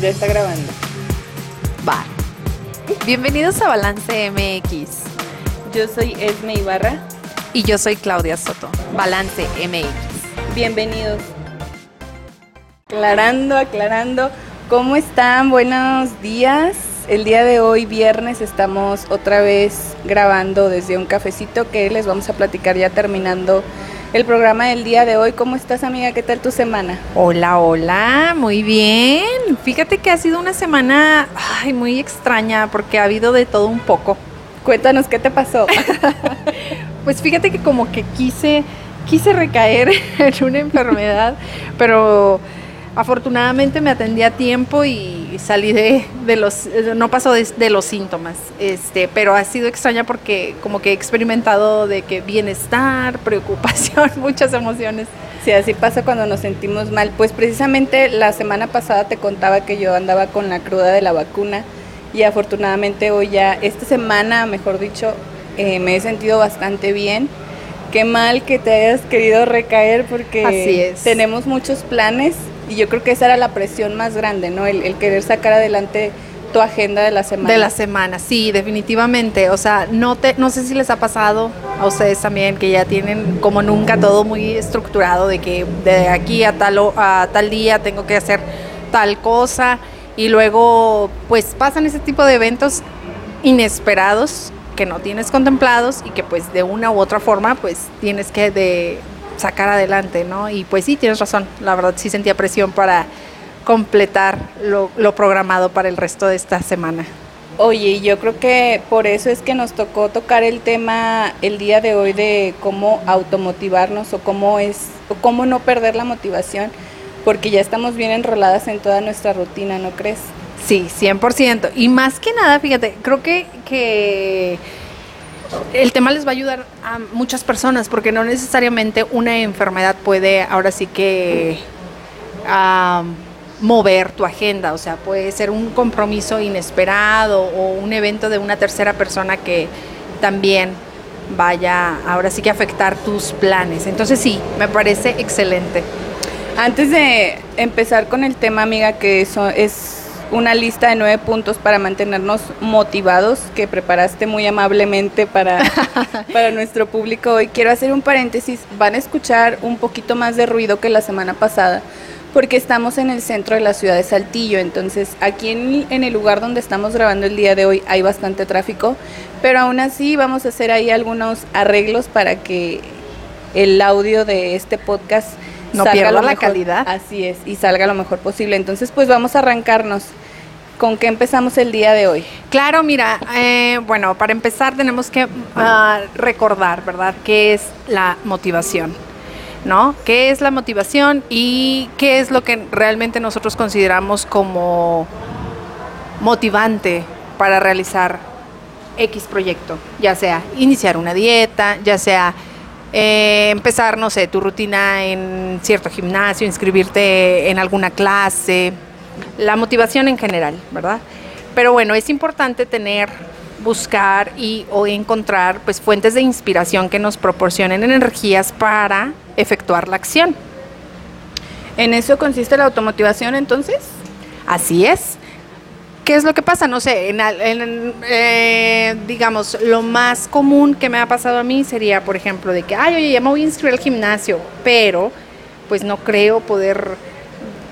Ya está grabando. Va. Bienvenidos a Balance MX. Yo soy Esme Ibarra. Y yo soy Claudia Soto. Balance MX. Bienvenidos. Aclarando, aclarando. ¿Cómo están? Buenos días. El día de hoy, viernes, estamos otra vez grabando desde un cafecito que les vamos a platicar ya terminando el programa del día de hoy. ¿Cómo estás, amiga? ¿Qué tal tu semana? Hola, hola, muy bien. Fíjate que ha sido una semana ay, muy extraña porque ha habido de todo un poco. Cuéntanos qué te pasó. pues fíjate que como que quise quise recaer en una enfermedad, pero afortunadamente me atendí a tiempo y salí de, los, no pasó de, los síntomas, este, pero ha sido extraña porque como que he experimentado de que bienestar, preocupación, muchas emociones. Sí, así pasa cuando nos sentimos mal. Pues precisamente la semana pasada te contaba que yo andaba con la cruda de la vacuna y afortunadamente hoy ya, esta semana, mejor dicho, eh, me he sentido bastante bien. Qué mal que te hayas querido recaer porque tenemos muchos planes y yo creo que esa era la presión más grande, ¿no? El, querer sacar adelante tu agenda de la semana. De la semana, sí, definitivamente. O sea, no, te, no sé si les ha pasado a ustedes también que ya tienen como nunca todo muy estructurado de que de aquí a tal, a tal día tengo que hacer tal cosa y luego pues pasan ese tipo de eventos inesperados que no tienes contemplados y que pues de una u otra forma pues tienes que de sacar adelante, ¿no? Y pues sí, tienes razón, la verdad sí sentía presión para completar lo, programado para el resto de esta semana. Oye, yo creo que por eso es que nos tocó tocar el tema el día de hoy de cómo automotivarnos o cómo es o cómo no perder la motivación, porque ya estamos bien enroladas en toda nuestra rutina, ¿no crees? Sí, 100%. Y más que nada, fíjate, creo que, que el tema les va a ayudar a muchas personas porque no necesariamente una enfermedad puede ahora sí que mover tu agenda, o sea, puede ser un compromiso inesperado o un evento de una tercera persona que también vaya ahora sí que afectar tus planes. Entonces sí, me parece excelente. Antes de empezar con el tema, amiga, que eso es una lista de nueve puntos para mantenernos motivados que preparaste muy amablemente para, para nuestro público hoy. Quiero hacer un paréntesis, van a escuchar un poquito más de ruido que la semana pasada porque estamos en el centro de la ciudad de Saltillo, entonces aquí en, en, el lugar donde estamos grabando el día de hoy hay bastante tráfico, pero aún así vamos a hacer ahí algunos arreglos para que el audio de este podcast no pierda la calidad. Así es, y salga lo mejor posible. Entonces, pues vamos a arrancarnos. ¿Con qué empezamos el día de hoy? Claro, mira, eh, bueno, para empezar tenemos que ah, recordar, ¿verdad?, qué es la motivación, ¿no? ¿Qué es la motivación y qué es lo que realmente nosotros consideramos como motivante para realizar X proyecto? Ya sea iniciar una dieta, ya sea eh, empezar, no sé, tu rutina en cierto gimnasio, inscribirte en alguna clase, la motivación en general, ¿verdad? Pero bueno, es importante tener, buscar y o encontrar pues fuentes de inspiración que nos proporcionen energías para efectuar la acción. ¿En eso consiste la automotivación entonces? Así es. ¿Qué es lo que pasa? No sé, en, eh, digamos, lo más común que me ha pasado a mí sería, por ejemplo, de que, ay, oye, ya me voy a inscribir al gimnasio, pero pues no creo poder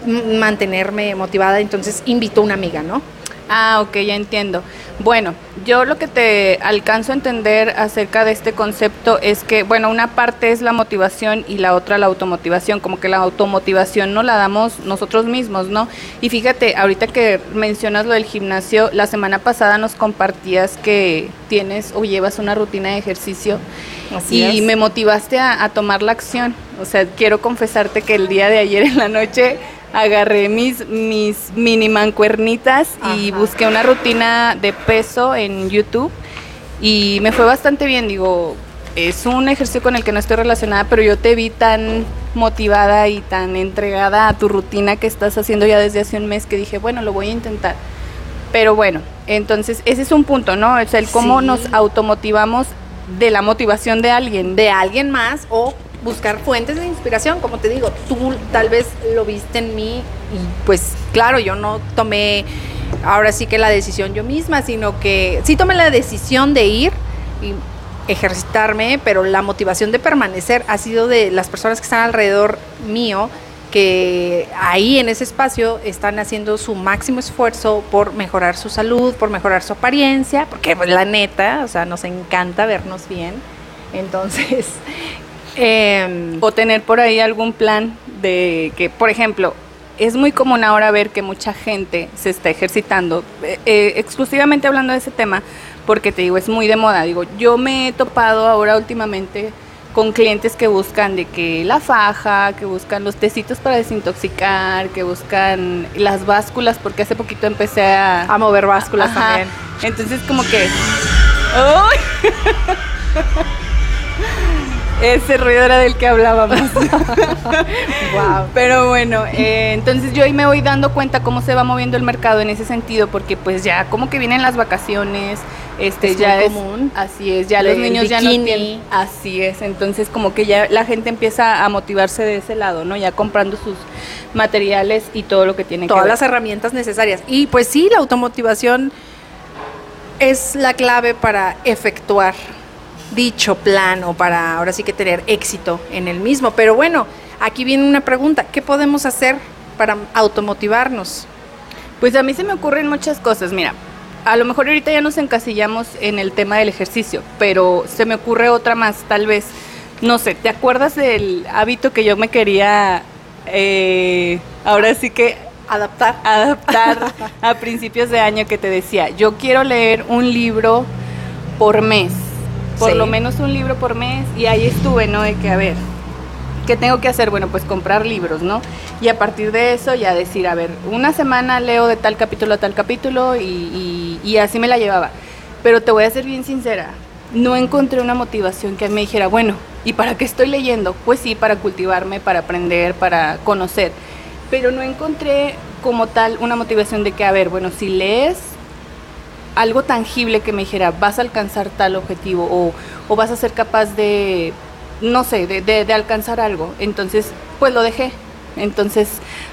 mantenerme motivada, entonces invito a una amiga, ¿no? Ah, ok, ya entiendo. Bueno, yo lo que te alcanzo a entender acerca de este concepto es que, bueno, una parte es la motivación y la otra la automotivación, como que la automotivación no la damos nosotros mismos, ¿no? Y fíjate, ahorita que mencionas lo del gimnasio, la semana pasada nos compartías que tienes o llevas una rutina de ejercicio y me motivaste a, a tomar la acción. O sea, quiero confesarte que el día de ayer en la noche agarré mis, mis mini mancuernitas y busqué una rutina de peso en YouTube y me fue bastante bien. Digo, es un ejercicio con el que no estoy relacionada, pero yo te vi tan motivada y tan entregada a tu rutina que estás haciendo ya desde hace un mes que dije, bueno, lo voy a intentar. Pero bueno, entonces ese es un punto, ¿no? Es el cómo nos automotivamos de la motivación de alguien. De alguien más o buscar fuentes de inspiración, como te digo, tú tal vez lo viste en mí y pues claro, yo no tomé ahora sí que la decisión yo misma, sino que sí tomé la decisión de ir y ejercitarme, pero la motivación de permanecer ha sido de las personas que están alrededor mío, que ahí en ese espacio están haciendo su máximo esfuerzo por mejorar su salud, por mejorar su apariencia, porque pues, la neta, o sea, nos encanta vernos bien. Entonces, em, o tener por ahí algún plan de que, por ejemplo, es muy común ahora ver que mucha gente se está ejercitando, eh, eh, exclusivamente hablando de ese tema, porque te digo, es muy de moda. Digo, yo me he topado ahora últimamente con clientes que buscan de que la faja, que buscan los tecitos para desintoxicar, que buscan las básculas, porque hace poquito empecé a... A mover básculas también. Entonces como que... Ese ruido era del que hablábamos. wow. Pero bueno, eh, entonces yo ahí me voy dando cuenta cómo se va moviendo el mercado en ese sentido, porque pues ya como que vienen las vacaciones, este ya es común. Así es, ya los niños ya no tienen. Así es, entonces como que ya la gente empieza a motivarse de ese lado, ¿no? Ya comprando sus materiales y todo lo que tiene Todas que ver. las herramientas necesarias. Y pues sí, la automotivación es la clave para efectuar dicho plan o para ahora sí que tener éxito en el mismo. Pero bueno, aquí viene una pregunta, ¿qué podemos hacer para automotivarnos? Pues a mí se me ocurren muchas cosas, mira, a lo mejor ahorita ya nos encasillamos en el tema del ejercicio, pero se me ocurre otra más, tal vez, no sé, ¿te acuerdas del hábito que yo me quería, eh, ahora sí que adaptar, adaptar a principios de año que te decía, yo quiero leer un libro por mes? Por lo menos un libro por mes y ahí estuve, ¿no? De que, a ver, ¿qué tengo que hacer? Bueno, pues comprar libros, ¿no? Y a partir de eso ya decir, a ver, una semana leo de tal capítulo a tal capítulo y, y, así me la llevaba. Pero te voy a ser bien sincera, no encontré una motivación que me dijera, bueno, ¿y para qué estoy leyendo? Pues sí, para cultivarme, para aprender, para conocer. Pero no encontré como tal una motivación de que, a ver, bueno, si lees algo tangible que me dijera, vas a alcanzar tal objetivo o, vas a ser capaz de, no sé, de, alcanzar algo. Entonces, pues lo dejé. Entonces,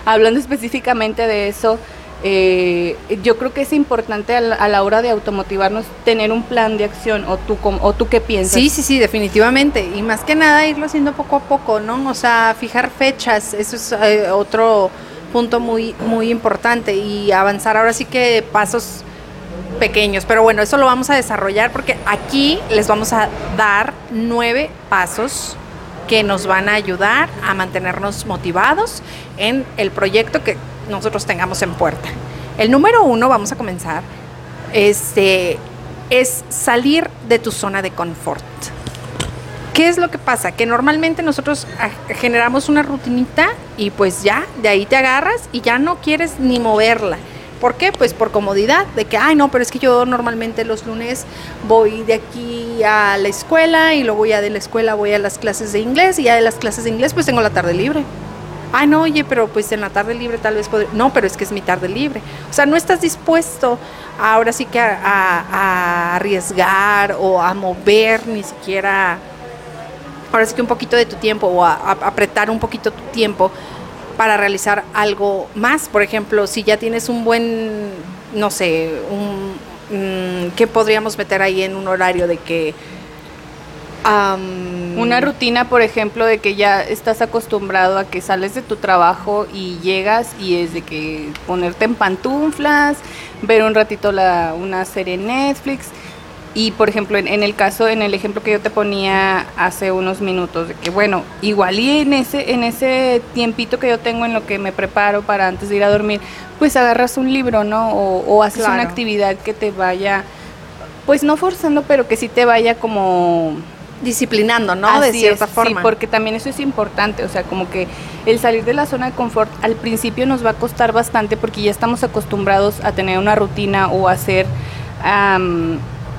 hablando específicamente de eso, eh, yo creo que es importante a la, hora de automotivarnos tener un plan de acción o tú o tú qué piensas. Sí, sí, sí, definitivamente y más que nada irlo haciendo poco a poco, ¿no? O sea, fijar fechas, eso es eh, otro punto muy muy importante y avanzar ahora sí que pasos pequeños, pero bueno, eso lo vamos a desarrollar porque aquí les vamos a dar nueve pasos que nos van a ayudar a mantenernos motivados en el proyecto que nosotros tengamos en puerta. El número uno, vamos a comenzar, este, es salir de tu zona de confort. ¿Qué es lo que pasa? Que normalmente nosotros ah, generamos una rutinita y pues ya, de ahí te agarras y ya no quieres ni moverla. ¿Por qué? Pues por comodidad, de que, ay, no, pero es que yo normalmente los lunes voy de aquí a la escuela y luego ya de la escuela voy a las clases de inglés y ya de las clases de inglés pues tengo la tarde libre. Ay, no, oye, pero pues en la tarde libre tal vez podría... No, pero es que es mi tarde libre. O sea, no estás dispuesto ahora sí que a, arriesgar o a mover ni siquiera, ahora sí que un poquito de tu tiempo o a apretar un poquito tu tiempo para realizar algo más. Por ejemplo, si ya tienes un buen, no sé, un, mm, ¿qué podríamos meter ahí en un horario de que... Una rutina, por ejemplo, de que ya estás acostumbrado a que sales de tu trabajo y llegas y es de que ponerte en pantuflas, ver un ratito la, una serie Netflix y por ejemplo, en, el caso, en el ejemplo que yo te ponía hace unos minutos, de que bueno, igual y en ese, en ese tiempito que yo tengo en lo que me preparo para antes de ir a dormir, pues agarras un libro, ¿no? O, haces una actividad que te vaya, pues no forzando, pero que sí te vaya como disciplinando, ¿no? de cierta forma. Sí, porque también eso es importante, o sea, como que el salir de la zona de confort al principio nos va a costar bastante porque ya estamos acostumbrados a tener una rutina o a hacer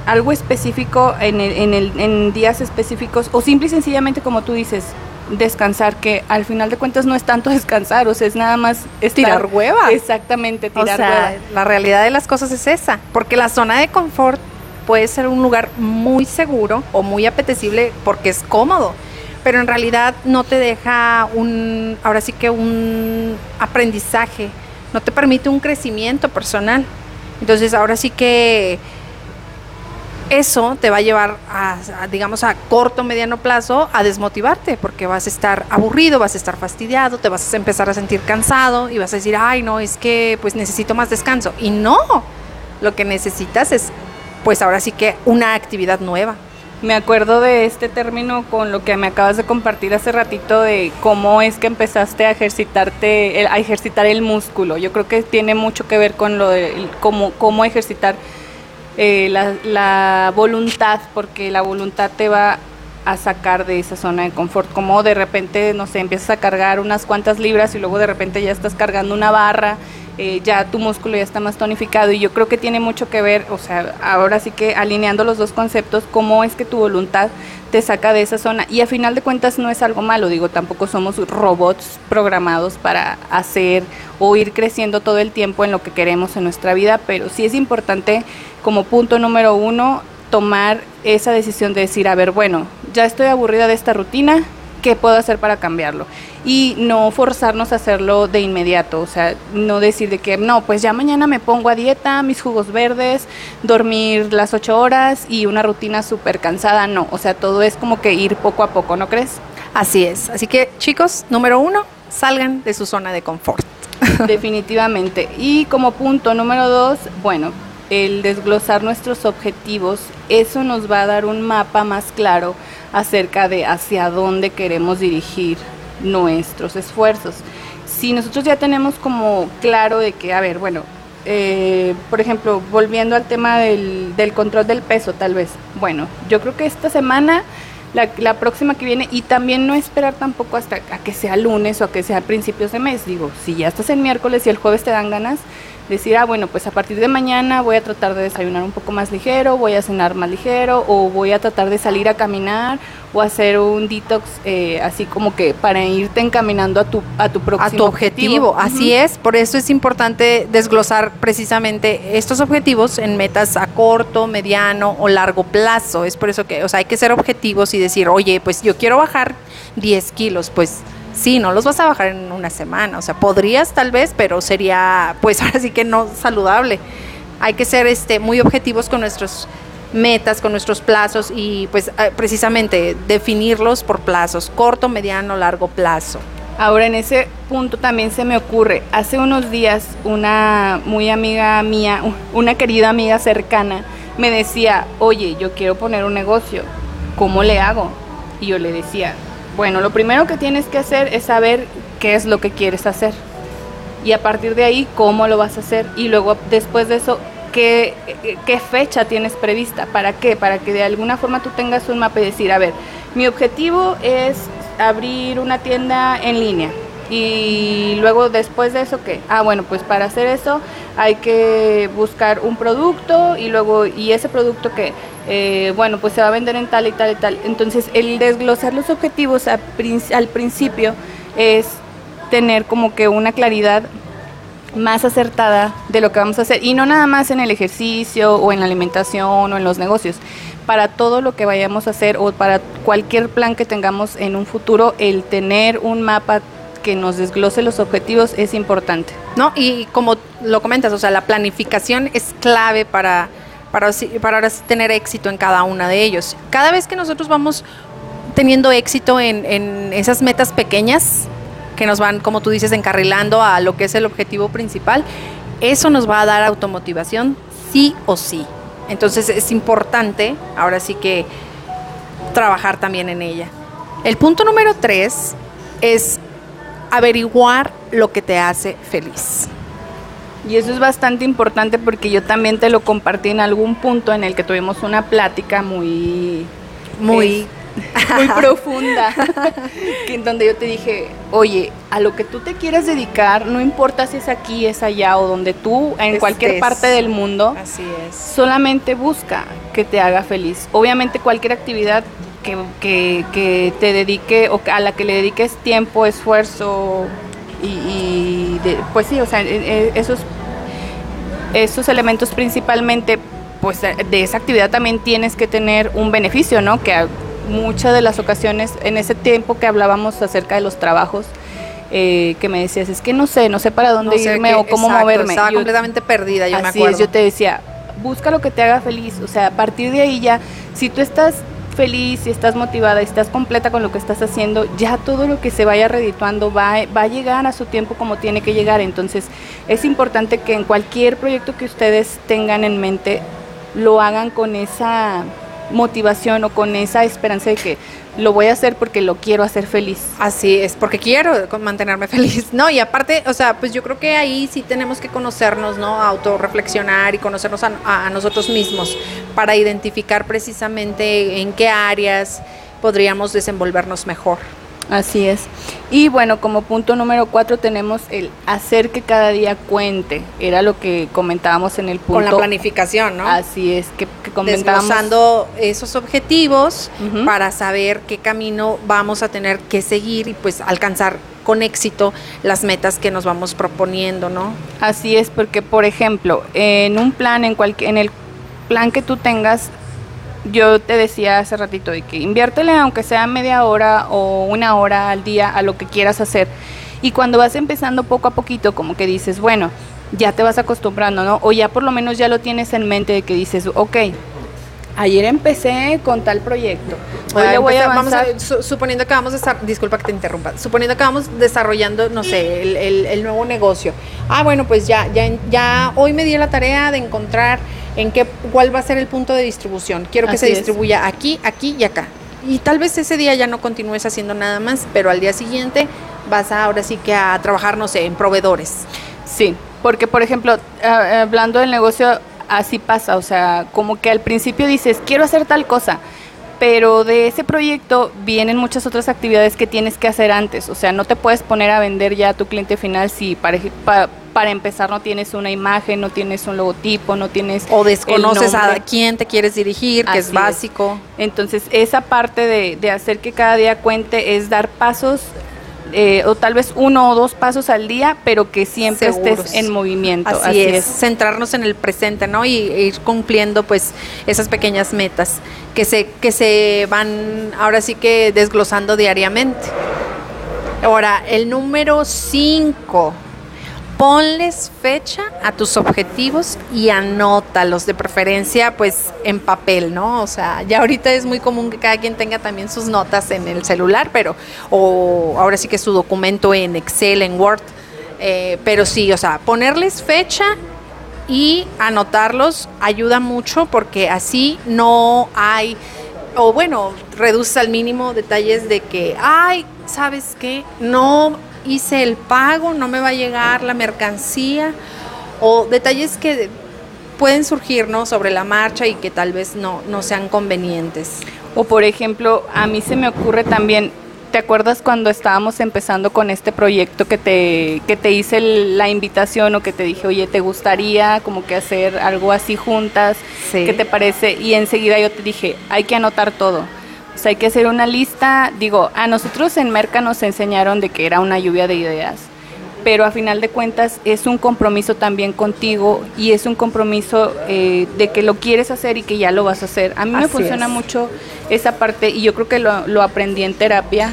algo específico en, el, en, el, en días específicos o simple y sencillamente como tú dices, descansar, que al final de cuentas no es tanto descansar, o sea, es nada más tirar hueva. Exactamente, tirar o sea, La realidad de las cosas es esa, porque la zona de confort puede ser un lugar muy seguro o muy apetecible porque es cómodo. pero en realidad no te deja un, ahora sí que un aprendizaje, no te permite un crecimiento personal. Entonces ahora sí que eso te va a llevar a, digamos, a corto, mediano plazo a desmotivarte, porque vas a estar aburrido, vas a estar fastidiado, te vas a empezar a sentir cansado y vas a decir, ay, no, es que pues necesito más descanso. Y no, lo que necesitas es, pues ahora sí que una actividad nueva. Me acuerdo de este término con lo que me acabas de compartir hace ratito de cómo es que empezaste a ejercitarte, a ejercitar el músculo. Yo creo que tiene mucho que ver con lo de cómo, cómo ejercitar eh, la, la, voluntad, porque la voluntad te va a sacar de esa zona de confort, como de repente, no sé, empiezas a cargar unas cuantas libras y luego de repente ya estás cargando una barra, eh, ya tu músculo ya está más tonificado y yo creo que tiene mucho que ver, o sea, ahora sí que alineando los dos conceptos, cómo es que tu voluntad te saca de esa zona. Y a final de cuentas no es algo malo, digo, tampoco somos robots programados para hacer o ir creciendo todo el tiempo en lo que queremos en nuestra vida, pero sí es importante como punto número uno, tomar esa decisión de decir, a ver, bueno, ya estoy aburrida de esta rutina, ¿qué puedo hacer para cambiarlo? Y no forzarnos a hacerlo de inmediato, o sea, no decir de que, no, pues ya mañana me pongo a dieta, mis jugos verdes, dormir las ocho horas y una rutina súper cansada, no, o sea, todo es como que ir poco a poco, ¿no crees? Así es, así que chicos, número uno, salgan de su zona de confort. Definitivamente. Y como punto número dos, bueno, el desglosar nuestros objetivos, eso nos va a dar un mapa más claro acerca de hacia dónde queremos dirigir nuestros esfuerzos. Si nosotros ya tenemos como claro de que, a ver, bueno, eh, por ejemplo, volviendo al tema del, del, control del peso, tal vez, bueno, yo creo que esta semana, la, la, próxima que viene, y también no esperar tampoco hasta a que sea lunes o a que sea principios de mes, digo, si ya estás en miércoles y el jueves te dan ganas, decir, ah, bueno, pues a partir de mañana voy a tratar de desayunar un poco más ligero, voy a cenar más ligero, o voy a tratar de salir a caminar o hacer un detox eh, así como que para irte encaminando a tu, a tu próximo a tu objetivo. Así es, por eso es importante desglosar precisamente estos objetivos en metas a corto, mediano o largo plazo. Es por eso que, o sea, hay que ser objetivos y decir, oye, pues yo quiero bajar 10 kilos, pues sí, no los vas a bajar en una semana, o sea, podrías tal vez, pero sería pues ahora sí que no saludable. Hay que ser este muy objetivos con nuestros metas, con nuestros plazos y pues eh, precisamente definirlos por plazos, corto, mediano, largo plazo. Ahora en ese punto también se me ocurre, hace unos días una muy amiga mía, una querida amiga cercana, me decía, oye, yo quiero poner un negocio, ¿cómo le hago? Y yo le decía, bueno, lo primero que tienes que hacer es saber qué es lo que quieres hacer. Y a partir de ahí, cómo lo vas a hacer. Y luego, después de eso, qué, qué fecha tienes prevista. ¿Para qué? Para que de alguna forma tú tengas un mapa y decir, a ver, mi objetivo es abrir una tienda en línea. Y luego después de eso, ¿qué? Ah, bueno, pues para hacer eso hay que buscar un producto y luego, ¿y ese producto qué? Eh, bueno, pues se va a vender en tal y tal y tal. Entonces, el desglosar los objetivos al principio es tener como que una claridad más acertada de lo que vamos a hacer y no nada más en el ejercicio o en la alimentación o en los negocios. Para todo lo que vayamos a hacer o para cualquier plan que tengamos en un futuro, el tener un mapa que nos desglose los objetivos es importante. No, y como lo comentas, o sea, la planificación es clave para para, para ahora tener éxito en cada una de ellos. Cada vez que nosotros vamos teniendo éxito en, en esas metas pequeñas que nos van, como tú dices, encarrilando a lo que es el objetivo principal, eso nos va a dar automotivación sí o sí. Entonces es importante, ahora sí que, trabajar también en ella. El punto número tres es averiguar lo que te hace feliz. Y eso es bastante importante porque yo también te lo compartí en algún punto en el que tuvimos una plática muy muy muy profunda, en donde yo te dije, oye, a lo que tú te quieras dedicar, no importa si es aquí, es allá o donde tú, en cualquier parte del mundo, así es. solamente busca que te haga feliz. Obviamente cualquier actividad que, que, que te dedique o a la que le dediques tiempo, esfuerzo, y, pues sí, o sea, e, e, esos, esos elementos principalmente, pues de esa actividad también tienes que tener un beneficio, ¿no? Que muchas de las ocasiones, en ese tiempo que hablábamos acerca de los trabajos, eh, que me decías, es que no sé, no sé para dónde irme o cómo moverme. Estaba completamente perdida, yo me acuerdo. Es, yo te decía, busca lo que te haga feliz, o sea, a partir de ahí ya, si tú estás feliz, si estás motivada, y estás completa con lo que estás haciendo, ya todo lo que se vaya redituando va, va a llegar a su tiempo como tiene que llegar. Entonces es importante que en cualquier proyecto que ustedes tengan en mente, lo hagan con esa motivación o con esa esperanza de que lo voy a hacer porque lo quiero hacer feliz. Así es, porque quiero mantenerme feliz. No, y aparte, o sea, pues yo creo que ahí sí tenemos que conocernos, ¿no? Autorreflexionar y conocernos a, a nosotros mismos para identificar precisamente en qué áreas podríamos desenvolvernos mejor. Así es. Y bueno, como punto número cuatro tenemos el hacer que cada día cuente. Era lo que comentábamos en el punto. Con la planificación, ¿no? Así es, que. Desglosando esos objetivos para saber qué camino vamos a tener que seguir y pues alcanzar con éxito las metas que nos vamos proponiendo, ¿no? Así es, porque por ejemplo, en un plan, en, cual, en el plan que tú tengas, yo te decía hace ratito de que inviértele aunque sea media hora o una hora al día a lo que quieras hacer. Y cuando vas empezando poco a poquito, como que dices, bueno, ya te vas acostumbrando, ¿no? O ya por lo menos ya lo tienes en mente de que dices, ok, ayer empecé con tal proyecto. Hoy le voy a vamos a, suponiendo que vamos a estar, disculpa que te interrumpa, suponiendo que vamos desarrollando, no sé, el, el, el nuevo negocio. Ah, bueno, pues ya, ya, ya hoy me di la tarea de encontrar en qué, cuál va a ser el punto de distribución. Quiero que Así se distribuya es. aquí, aquí y acá. Y tal vez ese día ya no continúes haciendo nada más, pero al día siguiente vas a, ahora sí que a trabajar, no sé, en proveedores. Sí, porque por ejemplo, hablando del negocio, así pasa, o sea, como que al principio dices, quiero hacer tal cosa, pero de ese proyecto vienen muchas otras actividades que tienes que hacer antes, o sea, no te puedes poner a vender ya a tu cliente final si para, para, para empezar no tienes una imagen, no tienes un logotipo, no tienes... O desconoces a quién te quieres dirigir, que es básico. Es. Entonces, esa parte de, de hacer que cada día cuente es dar pasos eh, o tal vez uno o dos pasos al día, pero que siempre Seguros. estés en movimiento. Así, Así es. es. centrarnos en el presente, ¿no? Y e ir cumpliendo pues esas pequeñas metas que se, que se van ahora sí que desglosando diariamente. Ahora, el número 5 ponles fecha a tus objetivos y anótalos, de preferencia pues en papel, ¿no? O sea, ya ahorita es muy común que cada quien tenga también sus notas en el celular, pero, o ahora sí que su documento en Excel, en Word, eh, pero sí, o sea, ponerles fecha y anotarlos ayuda mucho porque así no hay, o bueno, reduce al mínimo detalles de que, ay, ¿sabes qué? No hice el pago, no me va a llegar la mercancía o detalles que pueden surgir ¿no? sobre la marcha y que tal vez no, no sean convenientes. O por ejemplo, a mí se me ocurre también, ¿te acuerdas cuando estábamos empezando con este proyecto que te, que te hice la invitación o que te dije, oye, ¿te gustaría como que hacer algo así juntas? Sí. ¿Qué te parece? Y enseguida yo te dije, hay que anotar todo o sea, hay que hacer una lista. Digo, a nosotros en Merca nos enseñaron de que era una lluvia de ideas, pero a final de cuentas es un compromiso también contigo y es un compromiso eh, de que lo quieres hacer y que ya lo vas a hacer. A mí Así me funciona es. mucho esa parte y yo creo que lo, lo aprendí en terapia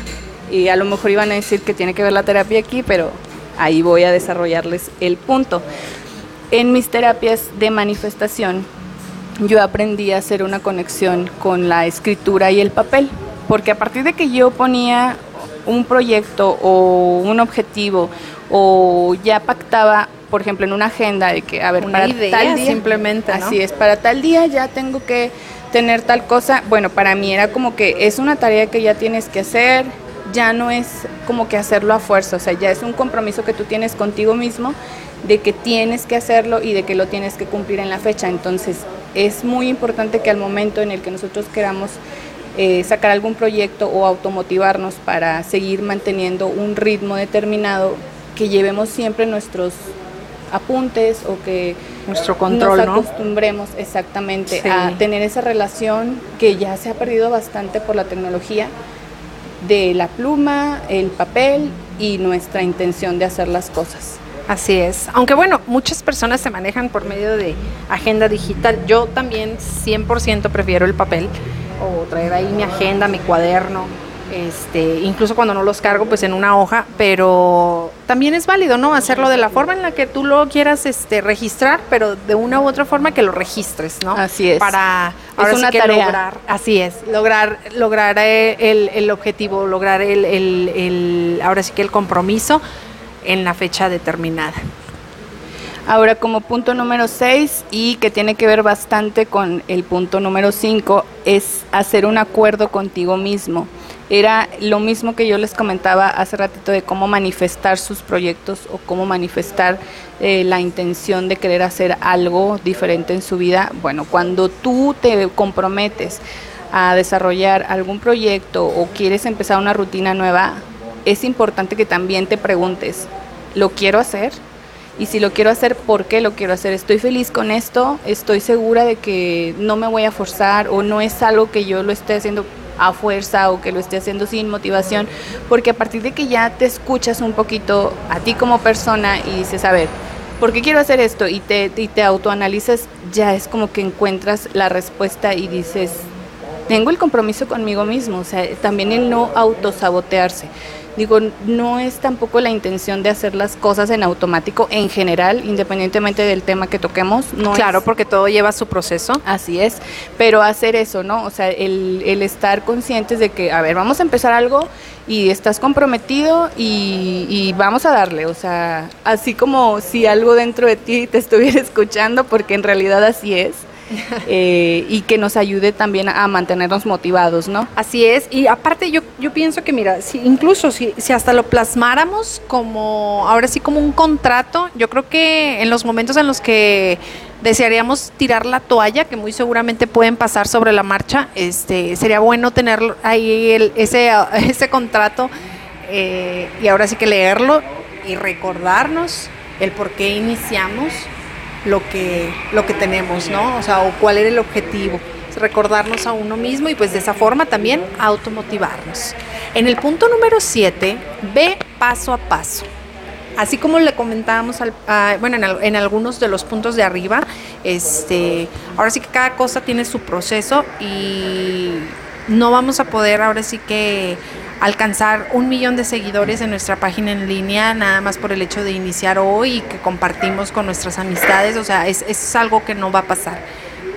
y a lo mejor iban a decir que tiene que ver la terapia aquí, pero ahí voy a desarrollarles el punto. En mis terapias de manifestación, yo aprendí a hacer una conexión con la escritura y el papel, porque a partir de que yo ponía un proyecto o un objetivo o ya pactaba, por ejemplo, en una agenda de que, a ver, una para idea, tal día, simplemente, ¿no? así es, para tal día ya tengo que tener tal cosa, bueno, para mí era como que es una tarea que ya tienes que hacer, ya no es como que hacerlo a fuerza, o sea, ya es un compromiso que tú tienes contigo mismo de que tienes que hacerlo y de que lo tienes que cumplir en la fecha. Entonces, es muy importante que al momento en el que nosotros queramos eh, sacar algún proyecto o automotivarnos para seguir manteniendo un ritmo determinado, que llevemos siempre nuestros apuntes o que nuestro control nos acostumbremos ¿no? exactamente sí. a tener esa relación que ya se ha perdido bastante por la tecnología de la pluma, el papel y nuestra intención de hacer las cosas. Así es. Aunque bueno, muchas personas se manejan por medio de agenda digital. Yo también 100% prefiero el papel. o traer ahí mi agenda, mi cuaderno, este, incluso cuando no los cargo pues en una hoja, pero también es válido, ¿no? Hacerlo de la forma en la que tú lo quieras este, registrar, pero de una u otra forma que lo registres, ¿no? Así es. Para es una tarea. lograr, así es, lograr, lograr eh, el, el objetivo, lograr el, el, el, ahora sí que el compromiso en la fecha determinada. Ahora, como punto número 6 y que tiene que ver bastante con el punto número 5, es hacer un acuerdo contigo mismo. Era lo mismo que yo les comentaba hace ratito de cómo manifestar sus proyectos o cómo manifestar eh, la intención de querer hacer algo diferente en su vida. Bueno, cuando tú te comprometes a desarrollar algún proyecto o quieres empezar una rutina nueva, es importante que también te preguntes, ¿lo quiero hacer? y si lo quiero hacer, ¿por qué lo quiero hacer? ¿Estoy feliz con esto? ¿Estoy segura de que no me voy a forzar o no es algo que yo lo esté haciendo a fuerza o que lo esté haciendo sin motivación? Porque a partir de que ya te escuchas un poquito a ti como persona y dices, a ver, ¿por qué quiero hacer esto? Y te, y te autoanalizas, ya es como que encuentras la respuesta y dices, tengo el compromiso conmigo mismo, o sea, también el no autosabotearse. Digo, no es tampoco la intención de hacer las cosas en automático en general, independientemente del tema que toquemos. No claro, porque todo lleva su proceso. Así es, pero hacer eso, ¿no? O sea, el, el estar conscientes de que, a ver, vamos a empezar algo y estás comprometido y, y, vamos a darle, o sea, así como si algo dentro de ti te estuviera escuchando, porque en realidad así es. Eh, y que nos ayude también a mantenernos motivados, ¿no? Así es, y aparte yo, yo pienso que, mira, si, incluso si, si hasta lo plasmáramos como, ahora sí como un contrato, yo creo que en los momentos en los que desearíamos tirar la toalla, que muy seguramente pueden pasar sobre la marcha, este, sería bueno tener ahí el, ese, ese contrato eh, y ahora sí que leerlo y recordarnos el por qué iniciamos lo que, lo que tenemos, ¿no? O sea, o cuál era el objetivo. Recordarnos a uno mismo y pues de esa forma también automotivarnos. En el punto número 7, ve paso a paso. Así como le comentábamos, al, bueno, en, en, algunos de los puntos de arriba, este, ahora sí que cada cosa tiene su proceso y no vamos a poder ahora sí que alcanzar un millón de seguidores en nuestra página en línea, nada más por el hecho de iniciar hoy y que compartimos con nuestras amistades, o sea, es, es algo que no va a pasar.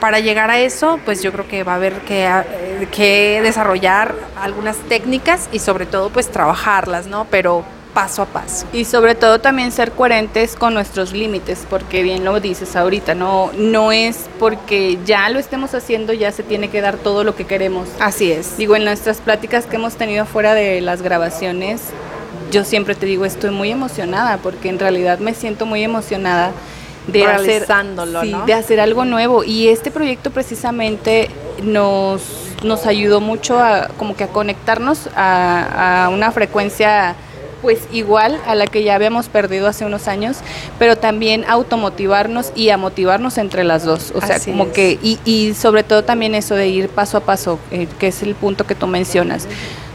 Para llegar a eso, pues yo creo que va a haber que, eh, que desarrollar algunas técnicas y sobre todo pues trabajarlas, ¿no? Pero paso a paso. Y sobre todo también ser coherentes con nuestros límites, porque bien lo dices ahorita, no, no es porque ya lo estemos haciendo, ya se tiene que dar todo lo que queremos. Así es. Digo, en nuestras pláticas que hemos tenido fuera de las grabaciones, yo siempre te digo, estoy muy emocionada, porque en realidad me siento muy emocionada de hacer, sí, ¿no? de hacer algo nuevo. Y este proyecto precisamente nos, nos ayudó mucho a como que a conectarnos a, a una frecuencia pues igual a la que ya habíamos perdido hace unos años, pero también automotivarnos y a motivarnos entre las dos. O sea, Así como es. que, y, y sobre todo también eso de ir paso a paso, eh, que es el punto que tú mencionas.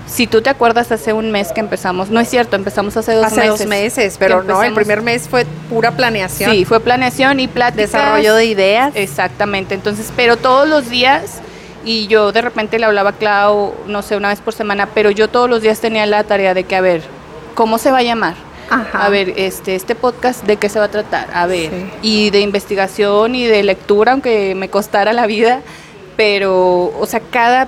Si tú te acuerdas hace un mes que empezamos, no es cierto, empezamos hace dos Hace meses. dos meses, pero no, el primer mes fue pura planeación. Sí, fue planeación y pláticas. Desarrollo de ideas. Exactamente, entonces, pero todos los días, y yo de repente le hablaba a Clau, no sé, una vez por semana, pero yo todos los días tenía la tarea de que, a ver, ¿cómo se va a llamar? Ajá. A ver, este, este podcast, ¿de qué se va a tratar? A ver, Sí. y de investigación y de lectura, aunque me costara la vida, pero, o sea, cada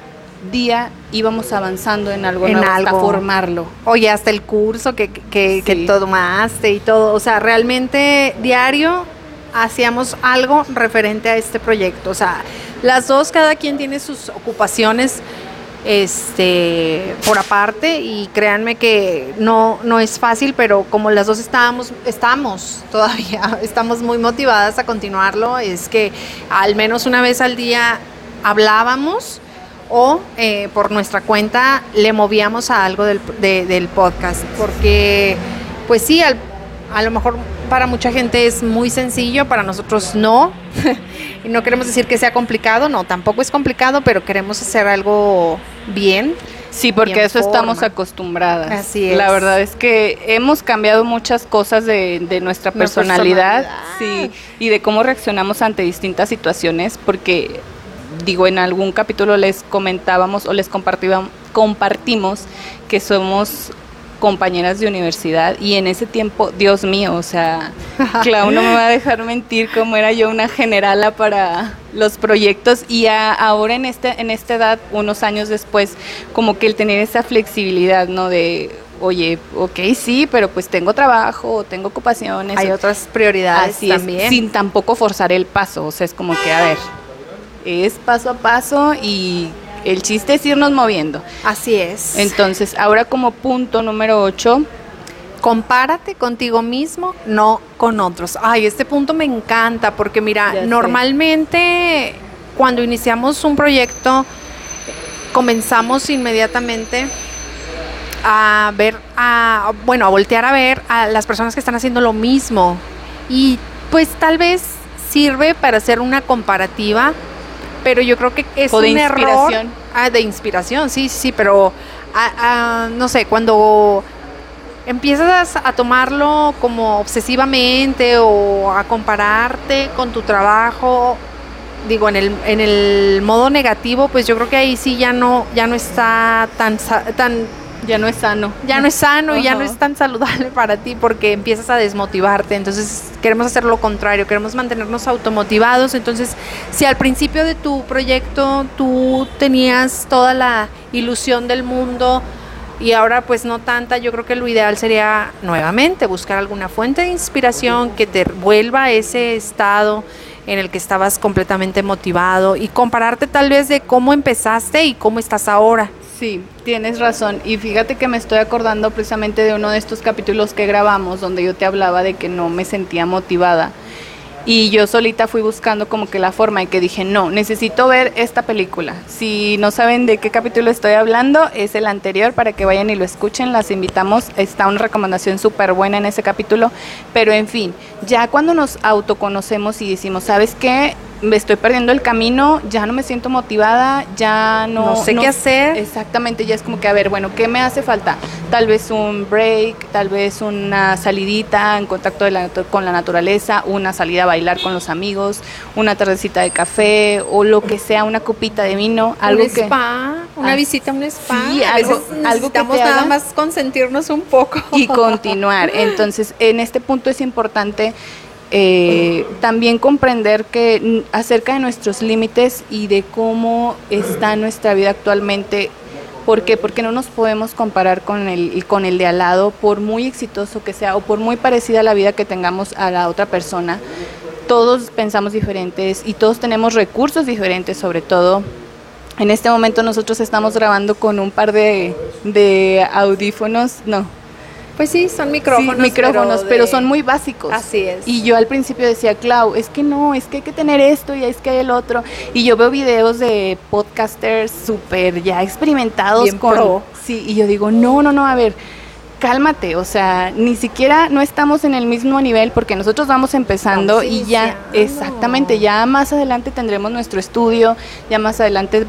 día íbamos avanzando en algo En nuevo hasta algo. formarlo. Oye, hasta el curso que, que, que Sí. tomaste y todo. O sea, realmente diario hacíamos algo referente a este proyecto. O sea, las dos, cada quien tiene sus ocupaciones este por aparte y créanme que no no es fácil pero como las dos estábamos estamos todavía estamos muy motivadas a continuarlo es que al menos una vez al día hablábamos o eh, por nuestra cuenta le movíamos a algo del, de- del podcast. Porque, pues sí, al- a lo mejor para mucha gente es muy sencillo, para nosotros no. y no queremos decir que sea complicado, no, tampoco es complicado, pero queremos hacer algo bien. Sí, porque en eso estamos acostumbradas. Así es. La verdad es que hemos cambiado muchas cosas de, de nuestra personalidad, personalidad. sí, y de cómo reaccionamos ante distintas situaciones, porque digo, en algún capítulo les comentábamos o les compartimos que somos compañeras de universidad y en ese tiempo, Dios mío, o sea, Clau no me va a dejar mentir como era yo una generala para los proyectos y ahora en este en esta edad, unos años después, como que el tener esa flexibilidad, ¿no? De oye, ok, sí, pero pues tengo trabajo, tengo ocupaciones. Hay otras prioridades también. sin tampoco forzar el paso, o sea, es como que, a ver, es paso a paso y el chiste es irnos moviendo. Así es. Entonces, ahora como punto número 8, compárate contigo mismo, no con otros. Ay, este punto me encanta porque mira, normalmente cuando iniciamos un proyecto comenzamos inmediatamente a ver, a, bueno, a voltear a ver a las personas que están haciendo lo mismo. Y pues tal vez sirve para hacer una comparativa pero yo creo que es un error. Ah, de inspiración, sí, sí, pero ah, ah, no sé, cuando empiezas a tomarlo como obsesivamente o a compararte con tu trabajo, digo, en el, en el modo negativo, pues yo creo que ahí sí ya no, ya no está tan, tan ya no es sano. Ya no es sano y ya no es tan saludable para ti porque empiezas a desmotivarte. Entonces queremos hacer lo contrario, queremos mantenernos automotivados. Entonces, si al principio de tu proyecto tú tenías toda la ilusión del mundo y ahora pues no tanta, yo creo que lo ideal sería nuevamente buscar alguna fuente de inspiración que te vuelva a ese estado en el que estabas completamente motivado y compararte tal vez de cómo empezaste y cómo estás ahora. Sí, tienes razón. Y fíjate que me estoy acordando precisamente de uno de estos capítulos que grabamos donde yo te hablaba de que no me sentía motivada. Y yo solita fui buscando como que la forma y que dije, no, necesito ver esta película. Si no saben de qué capítulo estoy hablando, es el anterior para que vayan y lo escuchen. Las invitamos. Está una recomendación súper buena en ese capítulo. Pero en fin, ya cuando nos autoconocemos y decimos, ¿sabes qué? Me estoy perdiendo el camino, ya no me siento motivada, ya no, no sé qué hacer. Exactamente, ya es como que, a ver, bueno, ¿qué me hace falta? Tal vez un break, tal vez una salidita en contacto con la naturaleza, una salida a bailar con los amigos, una tardecita de café o lo que sea, una copita de vino, algo un spa, una visita a un spa. Sí, a veces necesitamos nada más consentirnos un poco. Y continuar. Entonces, en este punto es importante eh, también comprender que acerca de nuestros límites y de cómo está nuestra vida actualmente. ¿Por qué? Porque no nos podemos comparar con el, con el de al lado, por muy exitoso que sea o por muy parecida a la vida que tengamos a la otra persona. Todos pensamos diferentes y todos tenemos recursos diferentes, sobre todo. En este momento nosotros estamos grabando con un par de, de audífonos, no, pues sí, son micrófonos. micrófonos, pero, son muy básicos. Así es. Y yo al principio decía, Clau, es que no, es que hay que tener esto y es que hay el otro. Y yo veo videos de podcasters súper ya experimentados con. Sí, y yo digo, no, no, no, a ver cálmate, o sea, ni siquiera no estamos en el mismo nivel porque nosotros vamos empezando y ya, exactamente, ya más adelante tendremos nuestro estudio, ya más adelante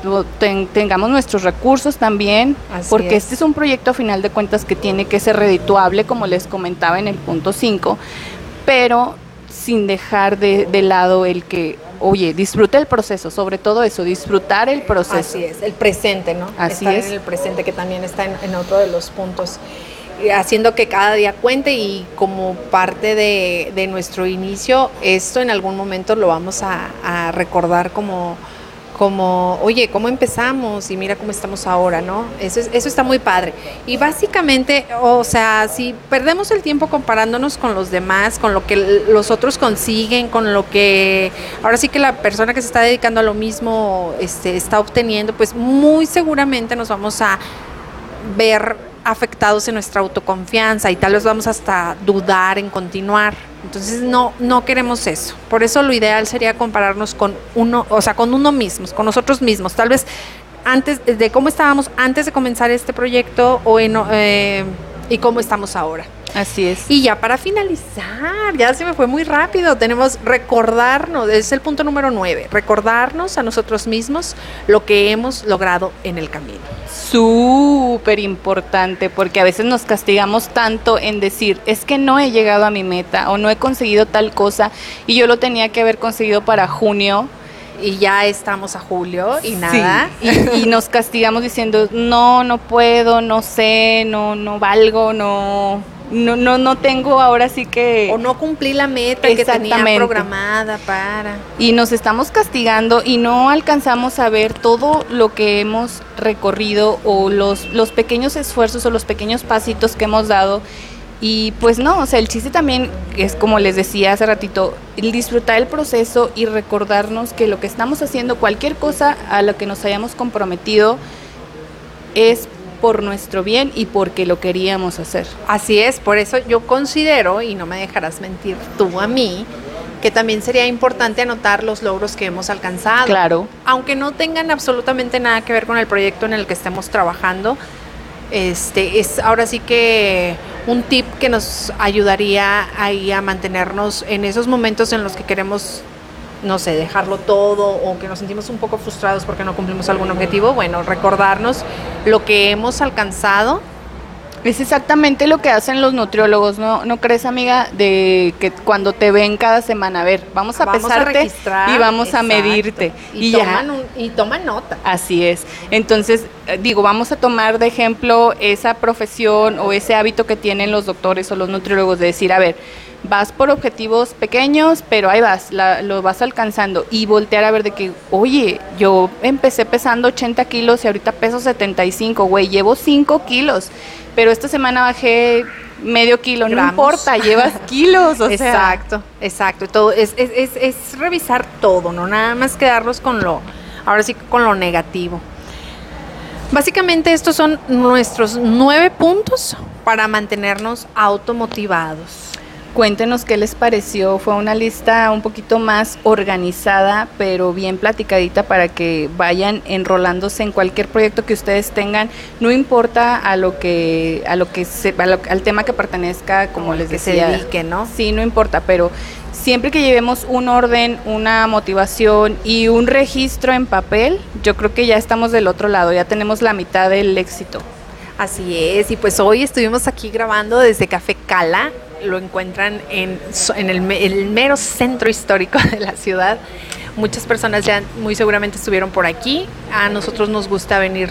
tengamos nuestros recursos también, porque este es un proyecto a final de cuentas que tiene que ser redituable, como les comentaba en el punto 5, pero sin dejar de, lado el que, oye, disfrute el proceso, sobre todo eso, disfrutar el proceso. Así es, el presente, ¿no? Así es. el presente, que también está en otro de los puntos haciendo que cada día cuente y como parte de, nuestro inicio, esto en algún momento lo vamos a, recordar como, como, oye, ¿cómo empezamos? Y mira cómo estamos ahora, ¿no? Eso, eso está muy padre. Y básicamente, o sea, si perdemos el tiempo comparándonos con los demás, con lo que los otros consiguen, con lo que ahora sí que la persona que se está dedicando a lo mismo este, está obteniendo, pues muy seguramente nos vamos a ver afectados en nuestra autoconfianza y tal vez vamos hasta dudar en continuar. Entonces no, no queremos eso. Por eso lo ideal sería compararnos con uno, o sea, con uno mismo, con nosotros mismos. Tal vez antes de cómo estábamos antes de comenzar este proyecto o eh, y cómo estamos ahora. Así es. Y ya para finalizar, ya se me fue muy rápido, tenemos recordarnos, es el punto número nueve, recordarnos a nosotros mismos lo que hemos logrado en el camino. Súper importante, porque a veces nos castigamos tanto en decir, es que no he llegado a mi meta o no he conseguido tal cosa y yo lo tenía que haber conseguido para junio y ya estamos a julio y nada. Y, y, nos castigamos diciendo, no, no puedo, no sé, no, no valgo, no, no, no, no tengo ahora sí que... O no cumplí la meta que tenía programada para... Y nos estamos castigando y no alcanzamos a ver todo lo que hemos recorrido o los, los pequeños esfuerzos o los pequeños pasitos que hemos dado. Y pues no, o sea, el chiste también es como les decía hace ratito, el disfrutar el proceso y recordarnos que lo que estamos haciendo, cualquier cosa a lo que nos hayamos comprometido, es por nuestro bien y porque lo queríamos hacer. Así es, por eso yo considero, y no me dejarás mentir tú a mí, que también sería importante anotar los logros que hemos alcanzado. Claro. Aunque no tengan absolutamente nada que ver con el proyecto en el que estemos trabajando, este es ahora sí que un tip que nos ayudaría ahí a mantenernos en esos momentos en los que queremos no sé, dejarlo todo o que nos sentimos un poco frustrados porque no cumplimos algún objetivo, bueno, recordarnos lo que hemos alcanzado. Es exactamente lo que hacen los nutriólogos, ¿no? ¿No crees, amiga, de que cuando te ven cada semana, a ver, vamos a pesarte y vamos a medirte. Y, toman y toman nota. Así es. Entonces, eh, digo, vamos a tomar de ejemplo esa profesión o ese hábito que tienen los doctores o los nutriólogos de decir, a ver, vas por objetivos pequeños, pero ahí vas, lo vas alcanzando y voltear a ver de que, oye, yo empecé pesando 80 kilos y ahorita peso 75, güey, llevo 5 kilos, pero esta semana bajé medio kilo, no importa, llevas kilos, o exacto, Exacto, todo es, es, es, es revisar todo, no nada más quedarnos con lo, ahora sí con lo negativo. Básicamente estos son nuestros nueve puntos para mantenernos automotivados. Cuéntenos qué les pareció. Fue una lista un poquito más organizada, pero bien platicadita para que vayan enrolándose en cualquier proyecto que ustedes tengan. No importa a lo que a lo que se, al tema que pertenezca, como les decía. Se dedique, ¿no? Sí, no importa, pero siempre que llevemos un orden, una motivación y un registro en papel, yo creo que ya estamos del otro lado. Ya tenemos la mitad del éxito. Así es, y pues hoy estuvimos aquí grabando desde Café Cala lo encuentran en, el, mero centro histórico de la ciudad. Muchas personas ya muy seguramente estuvieron por aquí. A nosotros nos gusta venir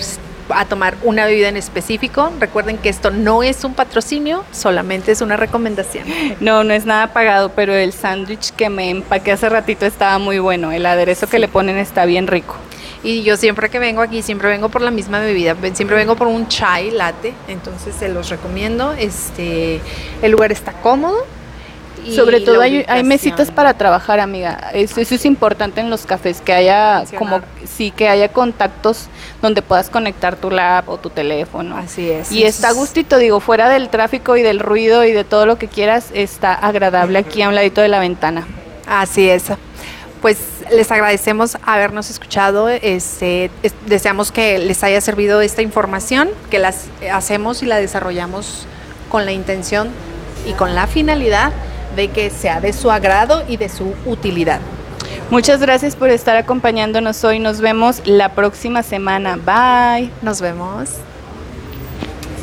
a tomar una bebida en específico. Recuerden que esto no es un patrocinio, solamente es una recomendación. No, no es nada pagado, pero el sándwich que me empaqué hace ratito estaba muy bueno. El aderezo que le ponen está bien rico. Y yo siempre que vengo aquí, siempre vengo por la misma bebida, siempre vengo por un chai latte, entonces se los recomiendo. Este, el lugar está cómodo. Sobre todo hay, hay, mesitas para trabajar, amiga. Eso, es importante en los cafés, que haya como sí que haya contactos donde puedas conectar tu lap o tu teléfono. Así es. Y está gustito, digo, fuera del tráfico y del ruido y de todo lo que quieras, está agradable aquí a un ladito de la ventana. Así es pues les agradecemos habernos escuchado. Este, deseamos que les haya servido esta información, que las hacemos y la desarrollamos con la intención y con la finalidad de que sea de su agrado y de su utilidad. Muchas gracias por estar acompañándonos hoy. Nos vemos la próxima semana. Bye. Nos vemos.